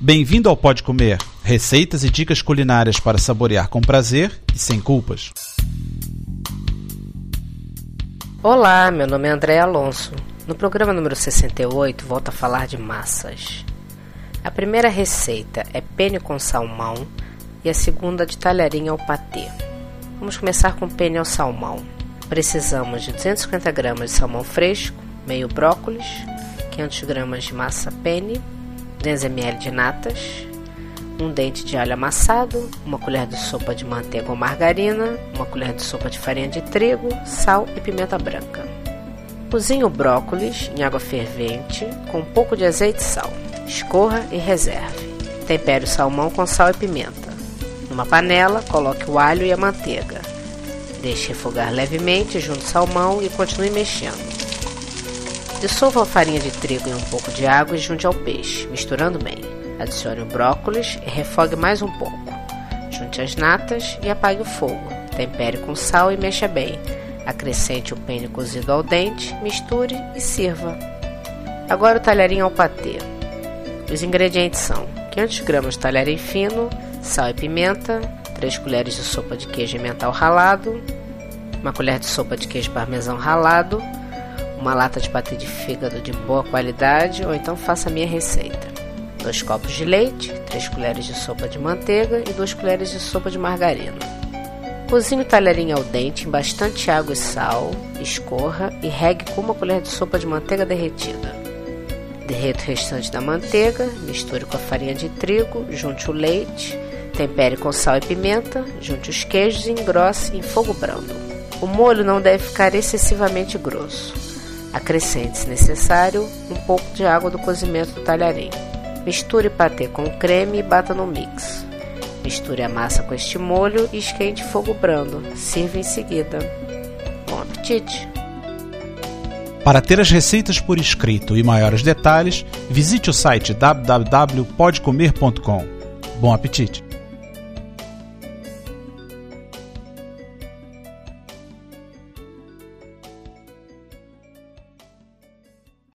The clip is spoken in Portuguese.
Bem-vindo ao Pode Comer, receitas e dicas culinárias para saborear com prazer e sem culpas. Olá, meu nome é André Alonso. No programa número 68, volto a falar de massas. A primeira receita é penne com salmão e a segunda de talharim ao patê. Vamos começar com penne ao salmão. Precisamos de 250 gramas de salmão fresco, meio brócolis, 500 gramas de massa penne, 200 ml de natas, um dente de alho amassado, uma colher de sopa de manteiga ou margarina, uma colher de sopa de farinha de trigo, sal e pimenta branca. Cozinhe o brócolis em água fervente com um pouco de azeite e sal. Escorra e reserve. Tempere o salmão com sal e pimenta. Numa panela, coloque o alho e a manteiga. Deixe refogar levemente junto ao salmão e continue mexendo. Dissolva a farinha de trigo em um pouco de água e junte ao peixe, misturando bem. Adicione o brócolis e refogue mais um pouco. Junte as natas e apague o fogo. Tempere com sal e mexa bem. Acrescente o penne cozido ao dente, misture e sirva. Agora o talharim ao patê. Os ingredientes são 500 gramas de talharim fino, sal e pimenta, 3 colheres de sopa de queijo emmental ralado, uma colher de sopa de queijo parmesão ralado, uma lata de patê de fígado de boa qualidade ou então faça a minha receita. 2 copos de leite, 3 colheres de sopa de manteiga e 2 colheres de sopa de margarina. Cozinhe o talharinho ao dente em bastante água e sal, escorra e regue com uma colher de sopa de manteiga derretida. Derreta o restante da manteiga, misture com a farinha de trigo, junte o leite, tempere com sal e pimenta, junte os queijos e engrosse em fogo brando. O molho não deve ficar excessivamente grosso. Acrescente, se necessário, um pouco de água do cozimento do talharim. Misture patê com creme e bata no mix. Misture a massa com este molho e esquente fogo brando. Sirva em seguida. Bom apetite! Para ter as receitas por escrito e maiores detalhes, visite o site www.podcomer.com. Bom apetite!